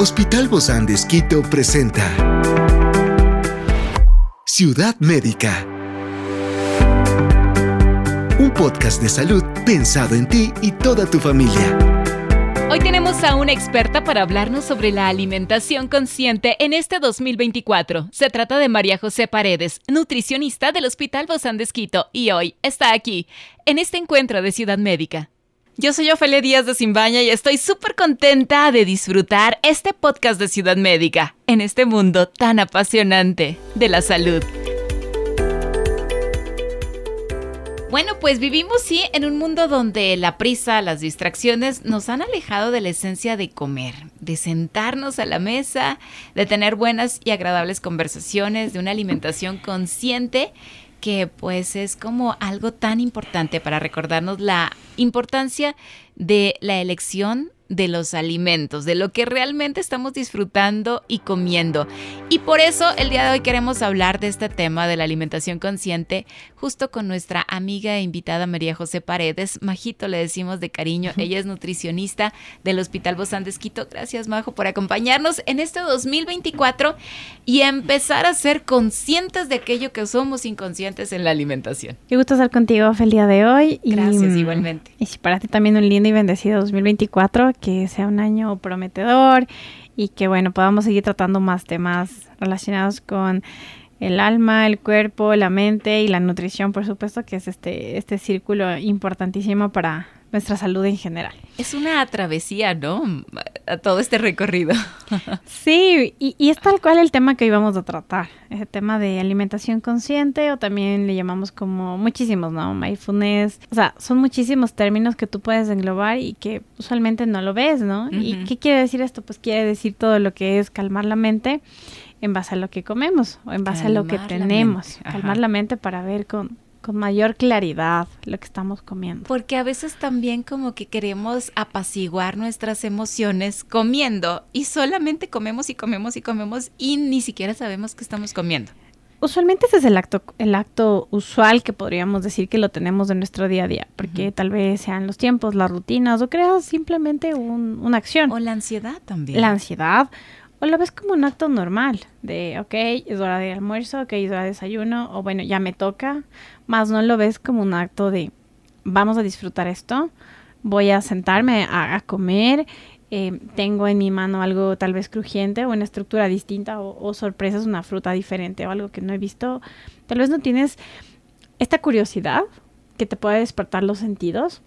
Hospital Bozán de Esquito presenta Ciudad Médica. Un podcast de salud pensado en ti y toda tu familia. Hoy tenemos a una experta para hablarnos sobre la alimentación consciente en este 2024. Se trata de María José Paredes, nutricionista del Hospital Bozán de Esquito, y hoy está aquí, en este encuentro de Ciudad Médica. Yo soy Ofelia Díaz de Simbaña y estoy súper contenta de disfrutar este podcast de Ciudad Médica en este mundo tan apasionante de la salud. Bueno, pues vivimos sí en un mundo donde la prisa, las distracciones nos han alejado de la esencia de comer, de sentarnos a la mesa, de tener buenas y agradables conversaciones, de una alimentación consciente que pues es como algo tan importante para recordarnos la importancia de la elección de los alimentos, de lo que realmente estamos disfrutando y comiendo. Y por eso el día de hoy queremos hablar de este tema de la alimentación consciente justo con nuestra amiga e invitada María José Paredes. Majito le decimos de cariño, ella es nutricionista del Hospital Bozán de Esquito. Gracias Majo por acompañarnos en este 2024 y empezar a ser conscientes de aquello que somos inconscientes en la alimentación. Qué gusto estar contigo el día de hoy. Gracias, igualmente. Y para ti también un lindo y bendecido 2024 que sea un año prometedor y que bueno, podamos seguir tratando más temas relacionados con el alma, el cuerpo, la mente y la nutrición, por supuesto, que es este, este círculo importantísimo para nuestra salud en general. Es una travesía, ¿no? A todo este recorrido. Sí, y, y, es tal cual el tema que íbamos a tratar, ese tema de alimentación consciente o también le llamamos como muchísimos, ¿no? Mindfulness, o sea, son muchísimos términos que tú puedes englobar y que usualmente no lo ves, ¿no? ¿Y qué quiere decir esto? Pues quiere decir todo lo que es calmar la mente en base a lo que comemos o en base a lo que tenemos, calmar la mente para ver con con mayor claridad lo que estamos comiendo. Porque a veces también como que queremos apaciguar nuestras emociones comiendo y solamente comemos y comemos y comemos y ni siquiera sabemos que estamos comiendo. Usualmente ese es el acto, el acto usual que podríamos decir que lo tenemos de nuestro día a día, porque tal vez sean los tiempos, las rutinas, o creas simplemente una acción. O la ansiedad también. La ansiedad, o lo ves como un acto normal, de, ok, es hora de almuerzo, ok, es hora de desayuno, o bueno, ya me toca, más no lo ves como un acto de, vamos a disfrutar esto, voy a sentarme a, comer, eh, tengo en mi mano algo tal vez crujiente o una estructura distinta o, o sorpresas, una fruta diferente o algo que no he visto, tal vez no tienes esta curiosidad que te puede despertar los sentidos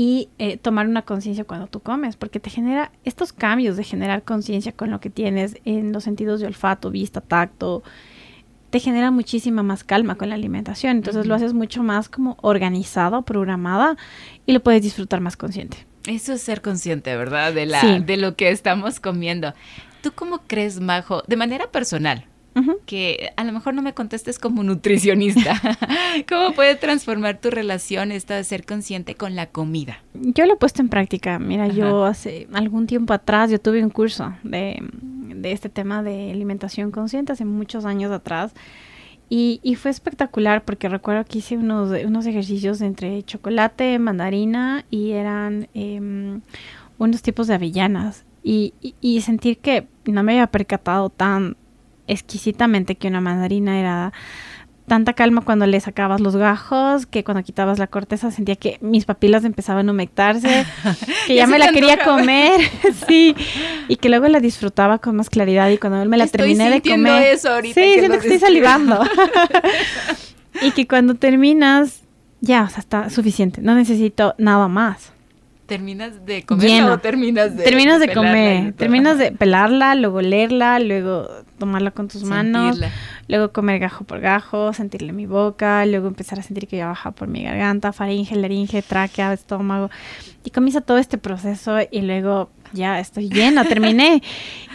y eh, tomar una conciencia cuando tú comes, porque te genera estos cambios de generar conciencia con lo que tienes en los sentidos de olfato, vista, tacto, te genera muchísima más calma con la alimentación, entonces lo haces mucho más como organizado, programada y lo puedes disfrutar más consciente. Eso es ser consciente, ¿verdad? De, la, de lo que estamos comiendo. ¿Tú cómo crees, Majo, de manera personal, que a lo mejor no me contestes como nutricionista. ¿Cómo puede transformar tu relación esta de ser consciente con la comida? Yo lo he puesto en práctica. Mira, yo hace algún tiempo atrás, yo tuve un curso de, de este tema de alimentación consciente hace muchos años atrás. Y, y, fue espectacular porque recuerdo que hice unos, unos ejercicios entre chocolate, mandarina y eran em, unos tipos de avellanas. Y, y, y, sentir que no me había percatado tan, exquisitamente que una mandarina era tanta calma cuando le sacabas los gajos que cuando quitabas la corteza sentía que mis papilas empezaban a humectarse, que ya, me la quería comer, sí, y que luego la disfrutaba con más claridad y cuando me la terminé de comer, eso ahorita sí, siento que estoy salivando, y que cuando terminas ya, o sea, está suficiente, no necesito nada más. ¿Terminas de comer o terminas de Terminas de, comer, terminas de pelarla, luego leerla, luego tomarla con tus manos, luego comer gajo por gajo, sentirle mi boca, luego empezar a sentir que ya baja por mi garganta, faringe, laringe, tráquea, estómago. Y comienza todo este proceso y luego ya estoy llena, terminé.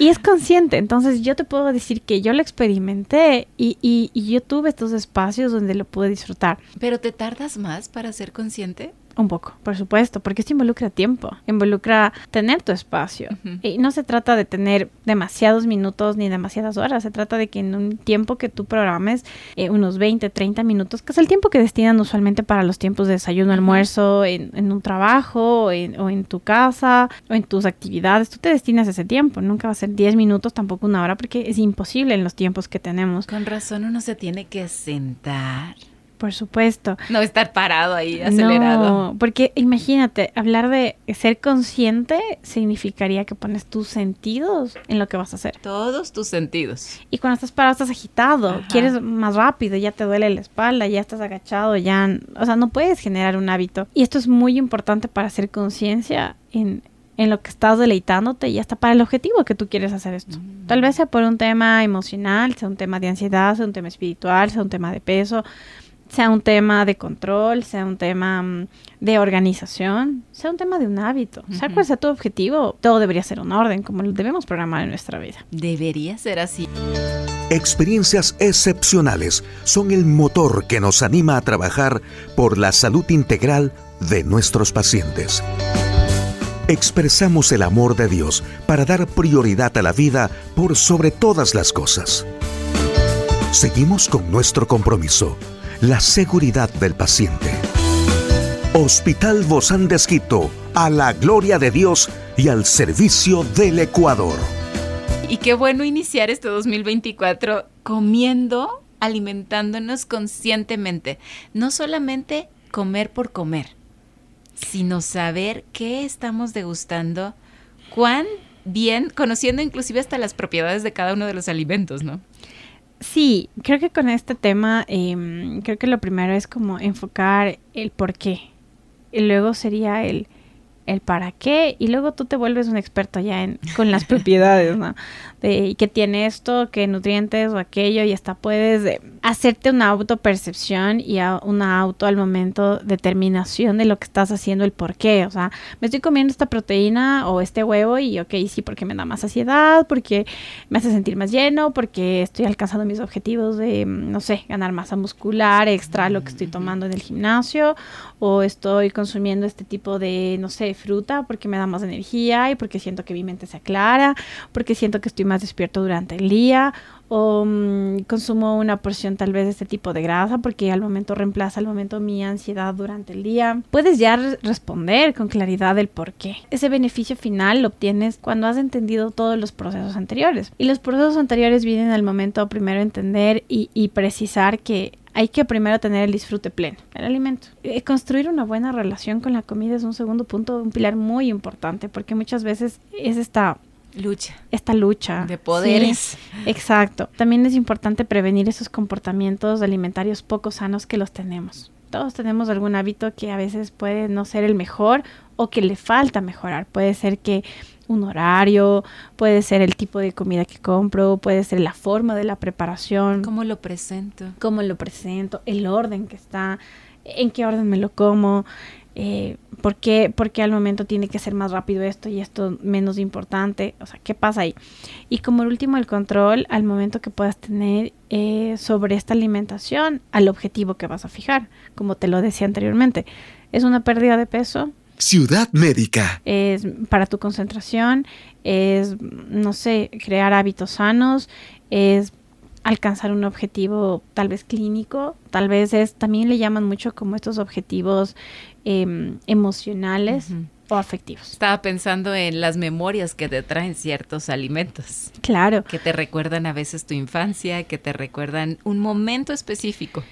y es consciente. Entonces yo te puedo decir que yo lo experimenté y, y, y yo tuve estos espacios donde lo pude disfrutar. ¿Pero te tardas más para ser consciente? Un poco, por supuesto, porque esto involucra tiempo, involucra tener tu espacio. Y no se trata de tener demasiados minutos ni demasiadas horas, se trata de que en un tiempo que tú programes, eh, unos 20, 30 minutos, que es el tiempo que destinan usualmente para los tiempos de desayuno, almuerzo, en, en un trabajo, o en, o en tu casa, o en tus actividades, tú te destinas ese tiempo, nunca va a ser 10 minutos, tampoco una hora, porque es imposible en los tiempos que tenemos. Con razón uno se tiene que sentar. Por supuesto. No estar parado ahí, acelerado. No, porque imagínate, hablar de ser consciente significaría que pones tus sentidos en lo que vas a hacer. Todos tus sentidos. Y cuando estás parado estás agitado, Ajá. quieres más rápido, ya te duele la espalda, ya estás agachado, ya, o sea, no puedes generar un hábito. Y esto es muy importante para hacer conciencia en, en lo que estás deleitándote y hasta para el objetivo que tú quieres hacer esto. Mm. Tal vez sea por un tema emocional, sea un tema de ansiedad, sea un tema espiritual, sea un tema de peso, sea un tema de control, sea un tema mm, de organización, sea un tema de un hábito. Sea Ujú. cual sea tu objetivo, todo debería ser un orden, como lo debemos programar en nuestra vida. Debería ser así. Experiencias excepcionales son el motor que nos anima a trabajar por la salud integral de nuestros pacientes. Expresamos el amor de Dios para dar prioridad a la vida por sobre todas las cosas. Seguimos con nuestro compromiso, la seguridad del paciente. Hospital Bozán de Esquito, a la gloria de Dios y al servicio del Ecuador. Y qué bueno iniciar este 2024 comiendo, alimentándonos conscientemente. No solamente comer por comer, sino saber qué estamos degustando, cuán bien, conociendo inclusive hasta las propiedades de cada uno de los alimentos, ¿no? Sí, creo que con este tema, em, creo que lo primero es como enfocar el por qué. Y luego sería el, el para qué. Y luego tú te vuelves un experto ya en, con las propiedades, ¿no? De qué tiene esto, qué nutrientes o aquello. Y hasta puedes eh, hacerte una autopercepción y a- una auto al momento determinación de lo que estás haciendo, el por qué. O sea, me estoy comiendo esta proteína o este huevo y ok, sí, porque me da más saciedad, porque me hace sentir más lleno, porque estoy alcanzando mis objetivos de, mm, no sé, ganar masa muscular extra lo que estoy tomando en el gimnasio, o estoy consumiendo este tipo de, no sé, fruta porque me da más energía y porque siento que mi mente se aclara, porque siento que estoy más despierto durante el día, o mm, consumo una porción tal vez de este tipo de grasa porque al momento reemplaza al momento mi ansiedad durante el día. Puedes ya re- responder con claridad el por qué. Ese beneficio final lo obtienes cuando has entendido todos los procesos anteriores. Y los procesos anteriores vienen al momento primero entender y precisar que hay que primero tener el disfrute pleno del alimento. Eh, construir una buena relación con la comida es un segundo punto, un pilar muy importante porque muchas veces es esta Lucha esta lucha de poderes. Sí, exacto. También es importante prevenir esos comportamientos alimentarios poco sanos que los tenemos. Todos tenemos algún hábito que a veces puede no ser el mejor o que le falta mejorar. Puede ser que un horario, puede ser el tipo de comida que compro, puede ser la forma de la preparación, ¿Cómo lo presento? cómo lo presento, el orden que está, en qué orden me lo como, eh, ¿por, qué, por qué al momento tiene que ser más rápido esto y esto menos importante, o sea, ¿qué pasa ahí? Y como el último, el control al momento que puedas tener eh, sobre esta alimentación al objetivo que vas a fijar, como te lo decía anteriormente. Es una pérdida de peso, Ciudad Médica. es para tu concentración, es, no sé, crear hábitos sanos, es alcanzar un objetivo tal vez clínico, tal vez es, también le llaman mucho como estos objetivos em, emocionales o afectivos. Estaba pensando en las memorias que te traen ciertos alimentos, Claro, que te recuerdan a veces tu infancia, que te recuerdan un momento específico.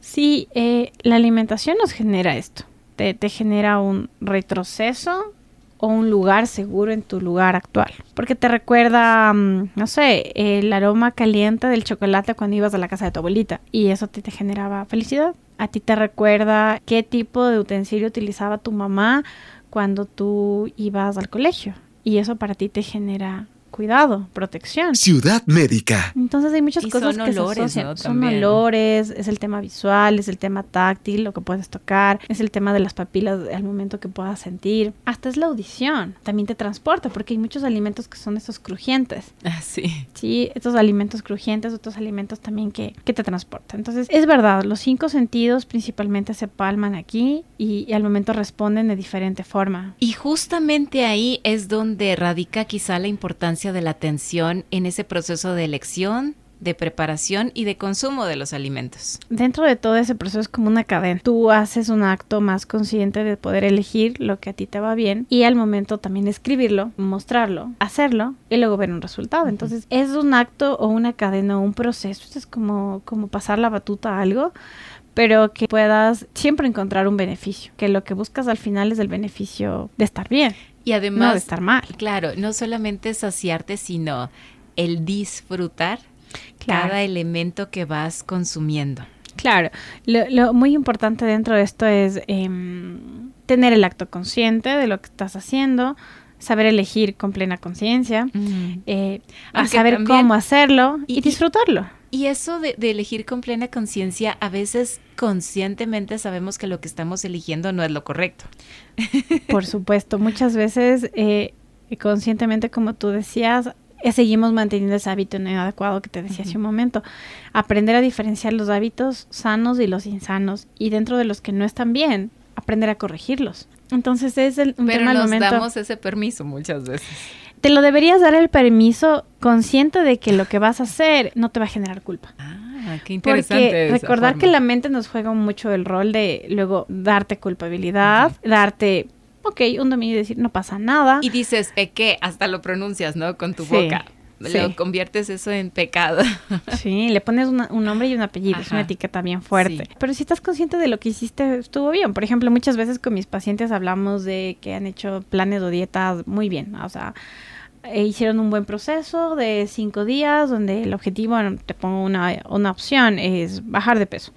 sí, eh, la alimentación nos genera esto, te, te genera un retroceso o un lugar seguro en tu lugar actual. Porque te recuerda, mm, no sé, el aroma caliente del chocolate cuando ibas a la casa de tu abuelita y eso ti te generaba felicidad. A ti te recuerda qué tipo de utensilio utilizaba tu mamá cuando tú ibas al colegio y eso para ti te genera cuidado, protección. Ciudad médica. Entonces hay muchas Y cosas son que olores, se ¿no? asocian. Son También. olores, es el tema visual, es el tema táctil, lo que puedes tocar, es el tema de las papilas al momento que puedas sentir. Hasta es la audición. También te transporta porque hay muchos alimentos que son estos crujientes. Ah, sí. Sí, estos alimentos crujientes, otros alimentos también que, que te transportan. Entonces, es verdad, los cinco sentidos principalmente se palman aquí y, y al momento responden de diferente forma. Y justamente ahí es donde radica quizá la importancia de la atención en ese proceso de elección, de preparación y de consumo de los alimentos. Dentro de todo ese proceso es como una cadena. Tú haces un acto más consciente de poder elegir lo que a ti te va bien y al momento también escribirlo, mostrarlo, hacerlo y luego ver un resultado. Entonces es un acto o una cadena o un proceso. Es como, como pasar la batuta a algo pero que puedas siempre encontrar un beneficio, que lo que buscas al final es el beneficio de estar bien, Y no además, de estar mal. claro, no solamente saciarte, sino el disfrutar Claro. cada elemento que vas consumiendo. Claro, lo, lo muy importante dentro de esto es em, tener el acto consciente de lo que estás haciendo, saber elegir con plena conciencia, eh, a saber también- cómo hacerlo y- disfrutarlo. Y eso de, de elegir con plena conciencia, a veces conscientemente sabemos que lo que estamos eligiendo no es lo correcto. Por supuesto, muchas veces eh, conscientemente, como tú decías, eh, seguimos manteniendo ese hábito inadecuado que te decía hace un momento. Aprender a diferenciar los hábitos sanos y los insanos y dentro de los que no están bien, aprender a corregirlos. Entonces es el, un Pero tema al nos momento. damos ese permiso muchas veces. Te lo deberías dar el permiso consciente de que lo que vas a hacer no te va a generar culpa. Ah, qué interesante. Porque recordar forma. que la mente nos juega mucho el rol de luego darte culpabilidad, darte, ok, un dominio y decir no pasa nada. Y dices pequé, hasta lo pronuncias, ¿no? Con tu Sí, boca. Sí. Lo conviertes eso en pecado. Sí, le pones una- un nombre y un apellido, es una etiqueta bien fuerte. Sí. Pero si estás consciente de lo que hiciste, estuvo bien. Por ejemplo, muchas veces con mis pacientes hablamos de que han hecho planes o dietas muy bien. O sea, eh, hicieron un buen proceso de cinco días donde el objetivo, te pongo una, una opción, es bajar de peso.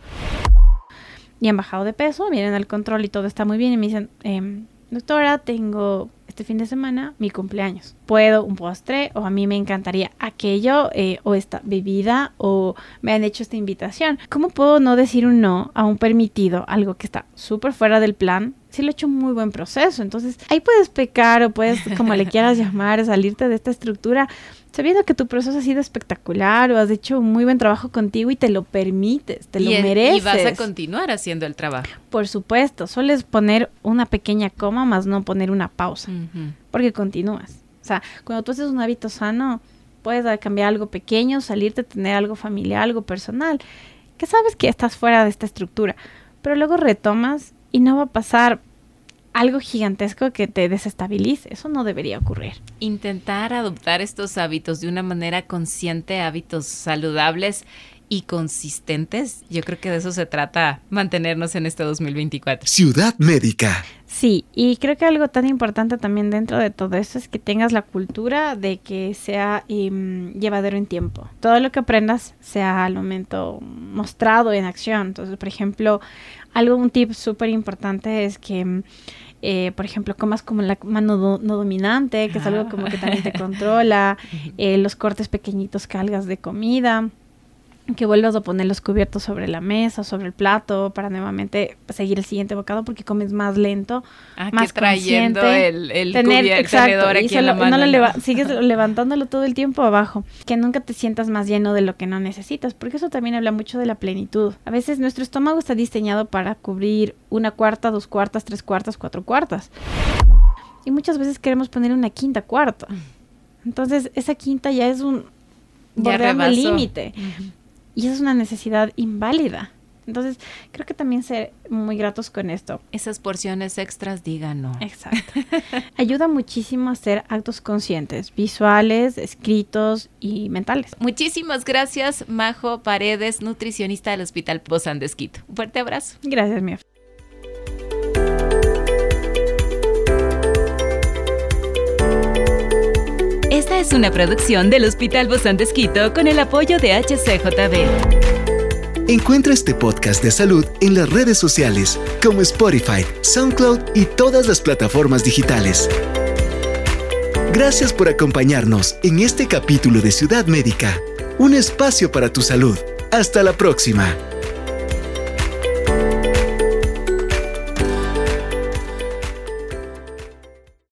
Y han bajado de peso, vienen al control y todo está muy bien y me dicen, em, doctora, tengo este fin de semana mi cumpleaños. Puedo un postre o a mí me encantaría aquello eh, o esta bebida o me han hecho esta invitación. ¿Cómo puedo no decir un no a un permitido, algo que está súper fuera del plan? Si lo he hecho un muy buen proceso. Entonces ahí puedes pecar o puedes, como le quieras llamar, salirte de esta estructura sabiendo que tu proceso ha sido espectacular o has hecho un muy buen trabajo contigo y te lo permites, te lo es- mereces. y vas a continuar haciendo el trabajo. Por supuesto, sueles poner una pequeña coma más no poner una pausa, porque continúas. O sea, cuando tú haces un hábito sano, puedes cambiar algo pequeño, salirte, tener algo familiar, algo personal, que sabes que estás fuera de esta estructura, pero luego retomas y no va a pasar algo gigantesco que te desestabilice. Eso no debería ocurrir. Intentar adoptar estos hábitos de una manera consciente, hábitos saludables y consistentes. Yo creo que de eso se trata mantenernos en este 2024. Ciudad médica. Sí, y creo que algo tan importante también dentro de todo esto es que tengas la cultura de que sea em, llevadero en tiempo. Todo lo que aprendas sea al momento mostrado en acción. Entonces, por ejemplo, algo, un tip súper importante es que, em, eh, por ejemplo, comas como la mano do- no dominante, que es algo como que también te controla, eh, los cortes pequeñitos que hagas de comida que vuelvas a poner los cubiertos sobre la mesa, sobre el plato, para nuevamente seguir el siguiente bocado porque comes más lento, Ah, más que trayendo consciente, el, el tener cubier- exacto, tenedor y aquí en la mano. no lo leva- sigues levantándolo todo el tiempo abajo, que nunca te sientas más lleno de lo que no necesitas, porque eso también habla mucho de la plenitud. A veces nuestro estómago está diseñado para cubrir una cuarta, dos cuartas, tres cuartas, cuatro cuartas. Y muchas veces queremos poner una quinta cuarta. Entonces, esa quinta ya es un bordeando el límite. Y es una necesidad inválida. Entonces, creo que también ser muy gratos con esto. Esas porciones extras, digan no. Exacto. Ayuda muchísimo a hacer actos conscientes, visuales, escritos y mentales. Muchísimas gracias, Majo Paredes, nutricionista del Hospital Bozán de Esquito. Un fuerte abrazo. Gracias, Mia. Es una producción del Hospital Bozán de Esquito con el apoyo de HCJB. Encuentra este podcast de salud en las redes sociales como Spotify, SoundCloud y todas las plataformas digitales. Gracias por acompañarnos en este capítulo de Ciudad Médica, un espacio para tu salud. Hasta la próxima.